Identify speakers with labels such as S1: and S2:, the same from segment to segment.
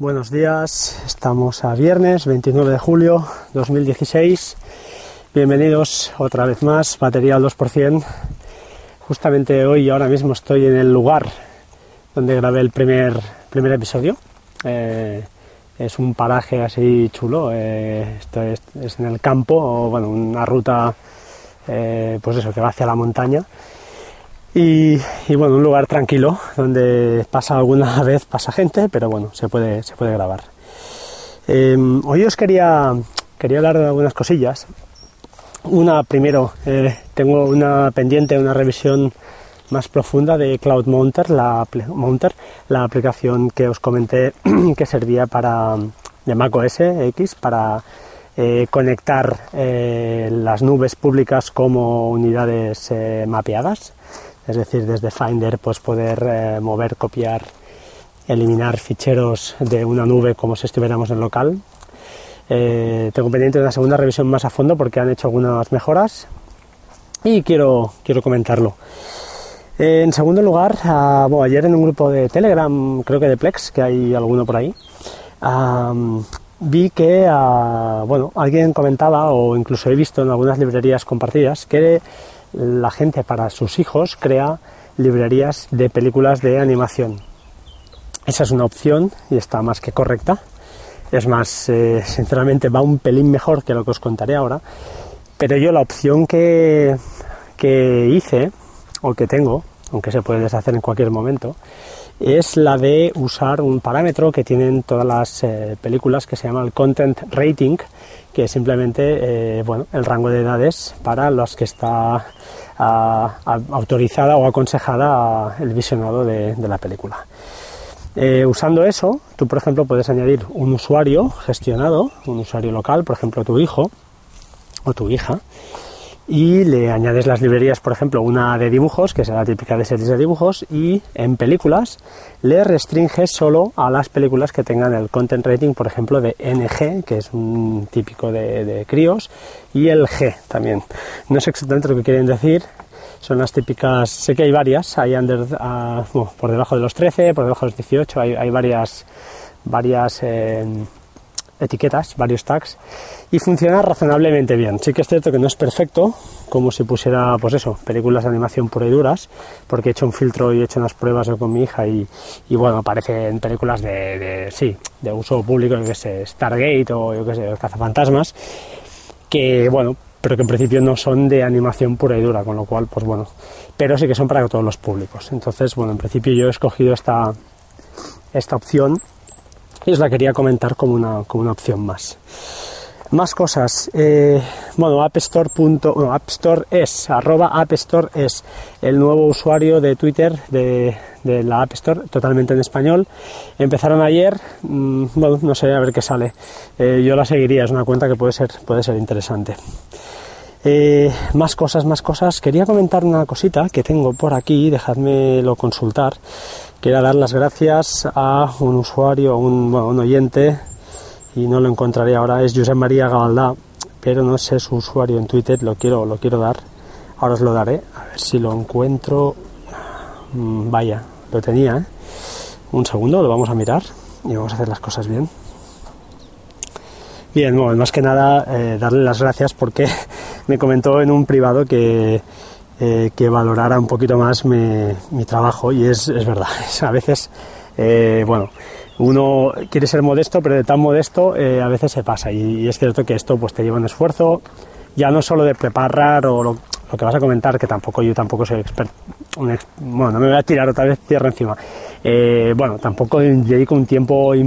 S1: Buenos días, estamos a viernes 29 de julio 2016. Bienvenidos otra vez más, batería al 2%. Justamente hoy, ahora mismo, estoy en el lugar donde grabé el primer, primer episodio. Eh, es un paraje así chulo, eh, es, en el campo, o bueno, una ruta, eh, pues eso, que va hacia la montaña. Y, bueno, un lugar tranquilo donde pasa alguna vez pasa gente, pero bueno, se puede, se puede grabar. Eh, hoy os quería, quería hablar de algunas cosillas. Una, primero, eh, tengo una pendiente, una revisión más profunda de Cloud Mounter, la, Mounter, la aplicación que os comenté que servía para de macOS X para eh, conectar eh, las nubes públicas como unidades mapeadas es decir, desde Finder pues poder eh, mover, copiar, eliminar ficheros de una nube como si estuviéramos en local. Eh, tengo pendiente una segunda revisión más a fondo porque han hecho algunas mejoras y quiero, quiero comentarlo. En segundo lugar, uh, bueno, ayer en un grupo de Telegram, creo que de Plex, que hay alguno por ahí, vi que uh, bueno, alguien comentaba, o incluso he visto en algunas librerías compartidas, que la gente para sus hijos crea librerías de películas de animación. Esa es una opción y está más que correcta. Es más, eh, sinceramente va un pelín mejor que lo que os contaré ahora. Pero yo la opción que, que hice, o que tengo, aunque se puede deshacer en cualquier momento, es la de usar un parámetro que tienen todas las eh, películas que se llama el content rating, que es simplemente eh, bueno, el rango de edades para los que está a, a, autorizada o aconsejada el visionado de, de la película. Eh, usando eso, tú por ejemplo puedes añadir un usuario gestionado, un usuario local, por ejemplo tu hijo o tu hija, y le añades las librerías, por ejemplo, una de dibujos, que la típica de series de dibujos, y en películas le restringes solo a las películas que tengan el content rating, por ejemplo, de NG, que es un típico de, de críos, y el G también. No sé exactamente lo que quieren decir, son las típicas, sé que hay varias, hay under, uh, por debajo de los 13, por debajo de los 18, hay, hay varias, varias eh, etiquetas, varios tags, y funciona razonablemente bien. Sí que es cierto que no es perfecto, como si pusiera, pues eso, películas de animación pura y duras, porque he hecho un filtro y he hecho unas pruebas con mi hija y, y bueno, aparecen películas de, sí, de uso público, yo que sé, Stargate o yo que sé, Cazafantasmas, que bueno, pero que en principio no son de animación pura y dura, con lo cual, pues bueno, pero sí que son para todos los públicos. Entonces, bueno, en principio yo he escogido esta, esta opción y os la quería comentar como una, como una opción más. Más cosas. Eh, bueno, App Store. No, es, arroba App Store es el nuevo usuario de Twitter de, de, la App Store, totalmente en español. Empezaron ayer, mmm, bueno, no sé, a ver qué sale. Eh, yo la seguiría, es una cuenta que puede ser, puede ser interesante. Eh, más cosas, más cosas. Quería comentar una cosita que tengo por aquí, dejadmelo consultar. Quiero dar las gracias a un usuario, a un, bueno, un oyente y no lo encontraré ahora, es Josep María Gabaldá, pero no sé su usuario en Twitter, lo quiero, lo quiero dar, ahora os lo daré, a ver si lo encuentro, mm, vaya, lo tenía, ¿eh? un segundo, lo vamos a mirar y vamos a hacer las cosas bien. Bien, bueno, más que nada eh, darle las gracias porque me comentó en un privado que, eh, que valorara un poquito más mi, mi trabajo y es, es verdad, a veces, eh, bueno, uno quiere ser modesto, pero de tan modesto eh, a veces se pasa. Y, y, es cierto que esto pues te lleva un esfuerzo, ya no solo de preparar o lo, lo que vas a comentar, que tampoco yo tampoco soy experto, ex, bueno, no me voy a tirar otra vez tierra encima. Eh, bueno, tampoco dedico un tiempo eh,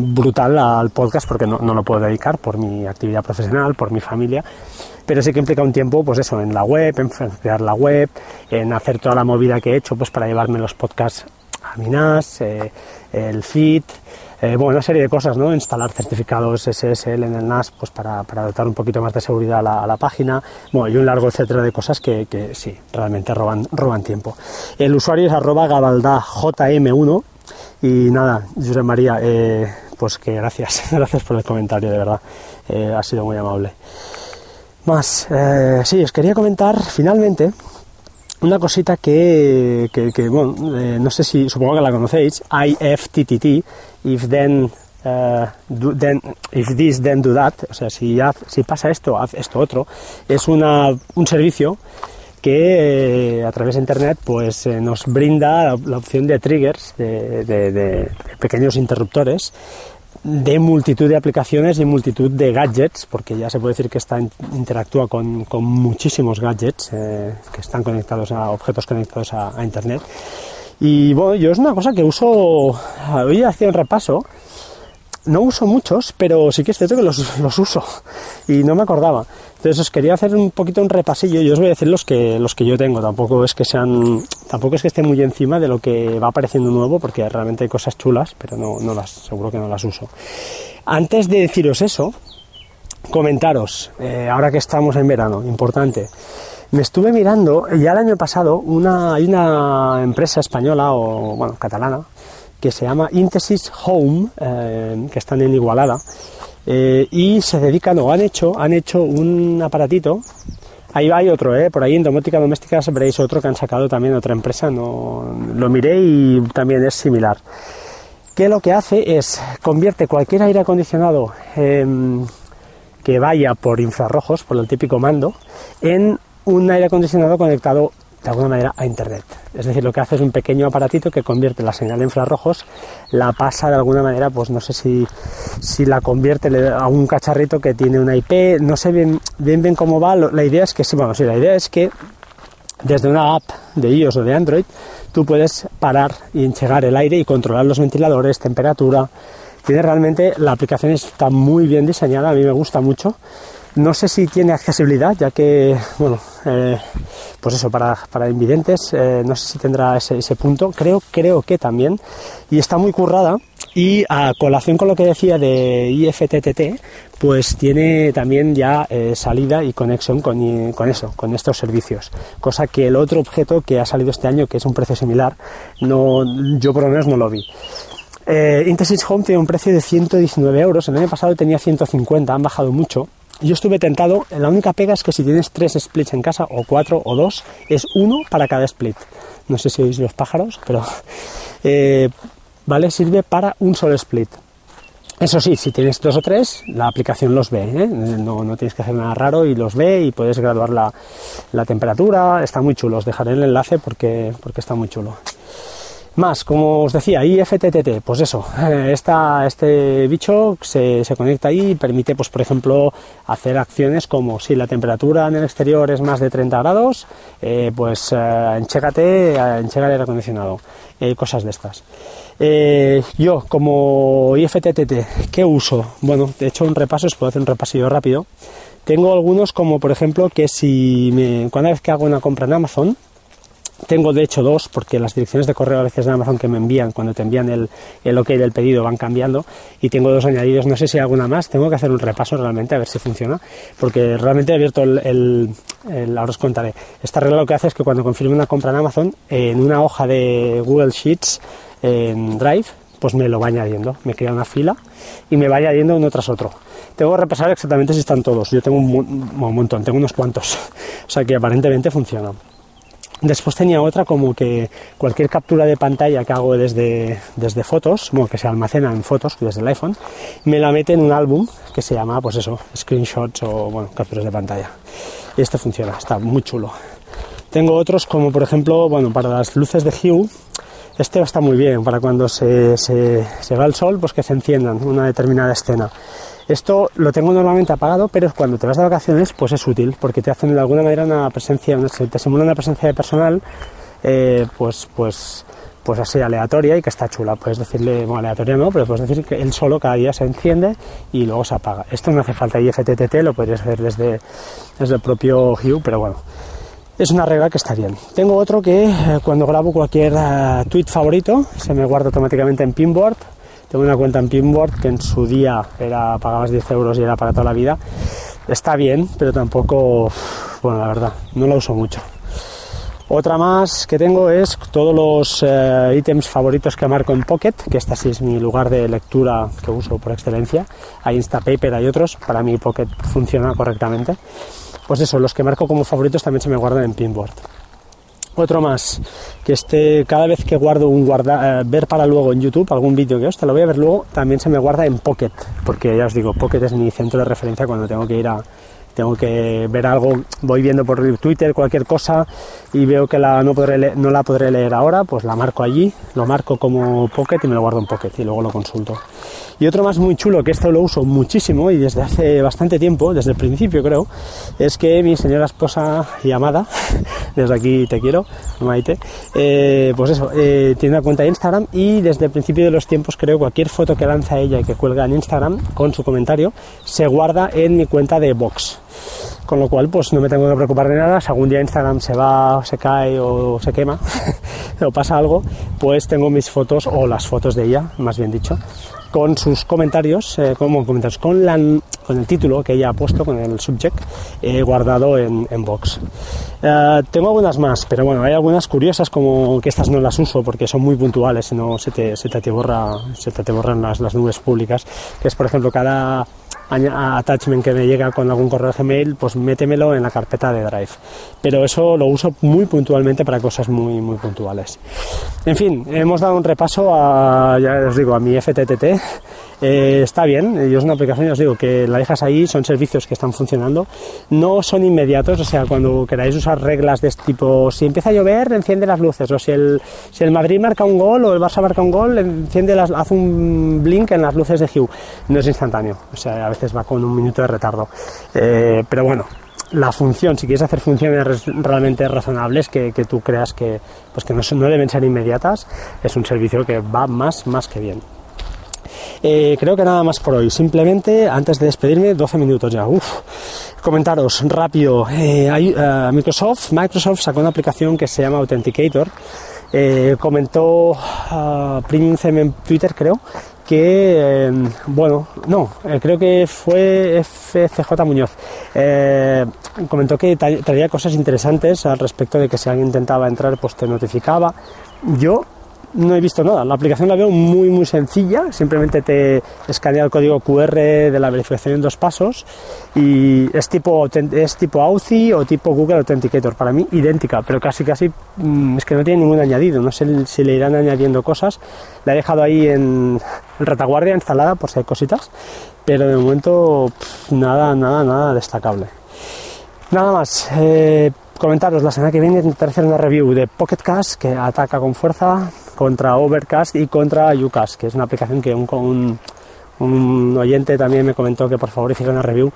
S1: brutal al podcast porque no, no, lo puedo dedicar por mi actividad profesional, por mi familia, pero sí que implica un tiempo, pues eso, en la web, en crear la web, en hacer toda la movida que he hecho, pues para llevarme los podcasts a mi NAS, eh, el feed, eh, bueno, una serie de cosas, ¿no? Instalar certificados SSL en el NAS, pues para, para dotar un poquito más de seguridad a la, a la, página, bueno, y un largo etcétera de cosas que, que sí, realmente roban, roban tiempo. El usuario es arroba gabaldajm1 y nada, José María, eh, pues que gracias, gracias por el comentario, de verdad, eh, ha sido muy amable. Más, eh, sí, os quería comentar finalmente una cosita que, que, eh, no sé si, supongo que la conocéis, IFTTT, if then, uh, then, if this then do that, o sea, si, si pasa esto, haz esto otro, es una, un servicio que eh, a través de internet pues eh, nos brinda la, opción de triggers, de, pequeños interruptores de multitud de aplicaciones y multitud de gadgets, porque ya se puede decir que está, interactúa con, muchísimos gadgets eh, que están conectados a objetos conectados a, a, internet. Y bueno, yo es una cosa que uso, hoy hacía un repaso no uso muchos, pero sí que es cierto que los, uso y no me acordaba. Entonces os quería hacer un poquito un repasillo y os voy a decir los que, los que yo tengo. Tampoco es que sean, tampoco es que esté muy encima de lo que va apareciendo nuevo, porque realmente hay cosas chulas, pero no, no las, seguro que no las uso. Antes de deciros eso, comentaros, eh, ahora que estamos en verano, importante. Me estuve mirando, ya el año pasado, una, hay una empresa española o, bueno, catalana, que se llama Intesis Home, eh, que están en Igualada, eh, y se dedican o han hecho, han hecho un aparatito. Ahí hay otro, eh, por ahí en domótica doméstica veréis otro que han sacado también otra empresa, no, lo miré y también es similar. Que lo que hace es convierte cualquier aire acondicionado em, que vaya por infrarrojos, por el típico mando, en un aire acondicionado conectado de alguna manera a internet. Es decir, lo que hace es un pequeño aparatito que convierte la señal de infrarrojos, la pasa de alguna manera, pues no sé si, si la convierte a un cacharrito que tiene una IP, no sé bien bien, bien cómo va, la idea es que sí, bueno, sí, la idea es que desde una app de iOS o de Android tú puedes parar y enchegar el aire y controlar los ventiladores, temperatura. Tiene realmente, la aplicación está muy bien diseñada, a mí me gusta mucho no sé si tiene accesibilidad, ya que, bueno, eh, pues eso, para, para invidentes, eh, no sé si tendrá ese, punto. Creo, creo que también. Y está muy currada. Y a colación con lo que decía de IFTTT, pues tiene también ya eh, salida y conexión con, con, eso, con estos servicios. Cosa que el otro objeto que ha salido este año, que es un precio similar, no, yo por lo menos no lo vi. Eh, Home tiene un precio de 119 euros. El año pasado tenía 150, han bajado mucho yo estuve tentado, la única pega es que si tienes tres splits en casa, o cuatro o dos, es uno para cada split. No sé si oís los pájaros, pero eh, vale, sirve para un solo split. Eso sí, si tienes dos o tres, la aplicación los ve, ¿eh? no, no, tienes que hacer nada raro y los ve y puedes graduar la, la temperatura, está muy chulo, os dejaré el enlace porque, porque está muy chulo. Más, como os decía, IFTTT, pues eso, este bicho se, conecta ahí y permite, pues por ejemplo, hacer acciones como si la temperatura en el exterior es más de 30 grados, eh, pues eh, enchégate, enchega el acondicionado, eh, cosas de estas. yo, como IFTTT, ¿qué uso? Bueno, de hecho un repaso, os puedo hacer un repasillo rápido. Tengo algunos como, por ejemplo, que si me, cada vez que hago una compra en Amazon, tengo de hecho dos, porque las direcciones de correo a veces de Amazon que me envían, cuando te envían el, el OK del pedido, van cambiando. Y tengo dos añadidos, no sé si hay alguna más. Tengo que hacer un repaso realmente a ver si funciona, porque realmente he abierto el. el, ahora os contaré. Esta regla lo que hace es que cuando confirme una compra en Amazon, en una hoja de Google Sheets, en Drive, pues me lo va añadiendo. Me crea una fila y me va añadiendo uno tras otro. Tengo que repasar exactamente si están todos. Yo tengo un, un montón, tengo unos cuantos. O sea que aparentemente funciona. Después tenía otra como que cualquier captura de pantalla que hago desde, desde fotos, bueno, que se almacena en fotos desde el iPhone, me la mete en un álbum que se llama, pues eso, screenshots o, capturas de pantalla. Y este funciona, está muy chulo. Tengo otros como, por ejemplo, bueno, para las luces de Hue, este está muy bien, para cuando se, se, se va el sol, pues que se enciendan una determinada escena. Esto lo tengo normalmente apagado, pero cuando te vas de vacaciones, pues es útil, porque te hacen de alguna manera una presencia, te simula una presencia de personal, eh, pues, pues, pues así aleatoria y que está chula. Puedes decirle, bueno, aleatoria no, pero puedes decir que él solo cada día se enciende y luego se apaga. Esto no hace falta IFTTT, lo podrías hacer desde, desde el propio Hue, pero bueno. Es una regla que está bien. Tengo otro que eh, cuando grabo cualquier uh, tweet favorito se me guarda automáticamente en Pinboard tengo una cuenta en Pinboard que en su día era pagabas 10 euros y era para toda la vida. Está bien, pero tampoco, bueno, la verdad, no la uso mucho. Otra más que tengo es todos los eh, ítems favoritos que marco en Pocket, que esta sí es mi lugar de lectura que uso por excelencia. Hay Instapaper, hay otros, para mí Pocket funciona correctamente. Pues eso, los que marco como favoritos también se me guardan en Pinboard. Otro más, que este, cada vez que guardo un guarda, eh, ver para luego en YouTube algún vídeo que hostia, lo voy a ver luego, también se me guarda en Pocket, porque ya os digo, Pocket es mi centro de referencia cuando tengo que ir a, tengo que ver algo, voy viendo por Twitter cualquier cosa y veo que la, no, podré no la podré leer ahora, pues la marco allí, lo marco como Pocket y me lo guardo en Pocket y luego lo consulto. Y otro más muy chulo, que esto lo uso muchísimo y desde hace bastante tiempo, desde el principio creo, es que mi señora esposa y amada, desde aquí te quiero, Maite, eh, pues eso, eh, tiene una cuenta de Instagram y desde el principio de los tiempos creo cualquier foto que lanza ella y que cuelga en Instagram con su comentario se guarda en mi cuenta de Vox. Con lo cual pues no me tengo que preocupar de nada, si algún día Instagram se va, se cae o se quema o pasa algo, pues tengo mis fotos o las fotos de ella, más bien dicho, con sus comentarios, eh, como comentarios, con, la, con el título que ella ha puesto, con el subject, eh, guardado en, en box. Eh, tengo algunas más, pero bueno, hay algunas curiosas como que estas no las uso porque son muy puntuales, no se te, se te, borra, se te, borran las, las nubes públicas, que es por ejemplo cada attachment que me llega con algún correo Gmail, pues métemelo en la carpeta de Drive. Pero eso lo uso muy puntualmente para cosas muy, muy puntuales. En fin, hemos dado un repaso a, ya os digo, a mi FTTT. Eh, está bien, yo es una aplicación, ya os digo, que la dejas ahí, son servicios que están funcionando, no son inmediatos, o sea, cuando queráis usar reglas de este tipo, si empieza a llover, enciende las luces, o si el, si el Madrid marca un gol o el Barça marca un gol, enciende las, hace un blink en las luces de Hue, no es instantáneo, o sea, a veces va con un minuto de retardo, eh, pero bueno, la función, si quieres hacer funciones realmente razonables que, que tú creas que, pues que no, no, deben ser inmediatas, es un servicio que va más, más que bien. Eh, creo que nada más por hoy. Simplemente, antes de despedirme, 12 minutos ya. Uf. Comentaros rápido. Eh, eh, Microsoft, Microsoft sacó una aplicación que se llama Authenticator. comentó uh, Premium en Twitter, creo, que, bueno, no, creo que fue FCJ Muñoz, comentó que traía cosas interesantes al respecto de que si alguien intentaba entrar, pues te notificaba. Yo no he visto nada. La aplicación la veo muy muy sencilla, simplemente te escanea el código QR de la verificación en dos pasos y es tipo es tipo Authy o tipo Google Authenticator, para mí idéntica, pero casi casi mm, es que no tiene ningún añadido, no sé si le irán añadiendo cosas. La he dejado ahí en retaguardia instalada por si hay cositas, pero de momento nada, nada, nada destacable. Nada más. Eh, comentaros la semana que viene intentaré hacer una review de Pocket Cash que ataca con fuerza contra Overcast y contra Ucast, que es una aplicación que un, un, oyente también me comentó que por favor hiciera una review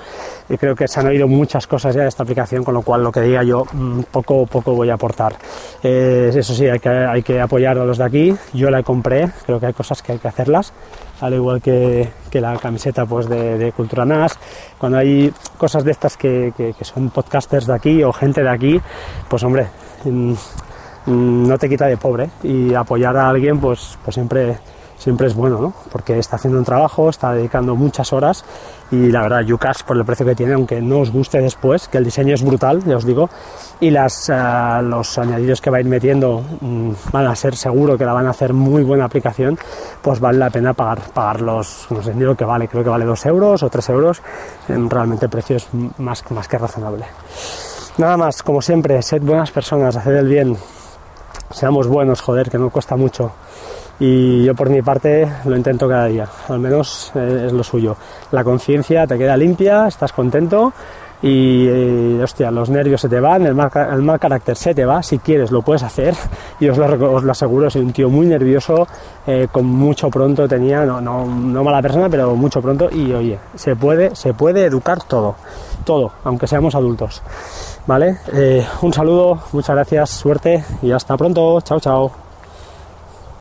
S1: y creo que se han oído muchas cosas ya de esta aplicación, con lo cual lo que diga yo mm, poco poco voy a aportar. Eh, eso sí, hay que, hay que apoyar a los de aquí. Yo la compré, creo que hay cosas que hay que hacerlas, al igual que, que la camiseta pues de, de, Cultura NAS. Cuando hay cosas de estas que, que, que son podcasters de aquí o gente de aquí, pues hombre, Mm, no te quita de pobre y apoyar a alguien pues, pues siempre, siempre es bueno, ¿no? porque está haciendo un trabajo, está dedicando muchas horas y la verdad Yucas por el precio que tiene, aunque no os guste después, que el diseño es brutal, ya os digo, y las, uh, los añadidos que va a ir metiendo um, van a ser seguro que la van a hacer muy buena aplicación, pues vale la pena pagar, pagar los, no sé ni lo que vale, creo que vale 2 euros o 3 euros, realmente el precio es más, más que razonable. Nada más, como siempre, sed buenas personas, haced el bien, seamos buenos, joder, que no cuesta mucho. Y yo por mi parte lo intento cada día, al menos eh, es lo suyo. La conciencia te queda limpia, estás contento y, eh, hostia, los nervios se te van, el mal, carácter se te va, si quieres lo puedes hacer y os lo, os lo aseguro, soy un tío muy nervioso, eh, con mucho pronto tenía, no, no, no mala persona, pero mucho pronto y oye, se puede, se puede educar todo, todo, aunque seamos adultos. ¿Vale? Eh, un saludo, muchas gracias, suerte y hasta pronto. Chao, chao.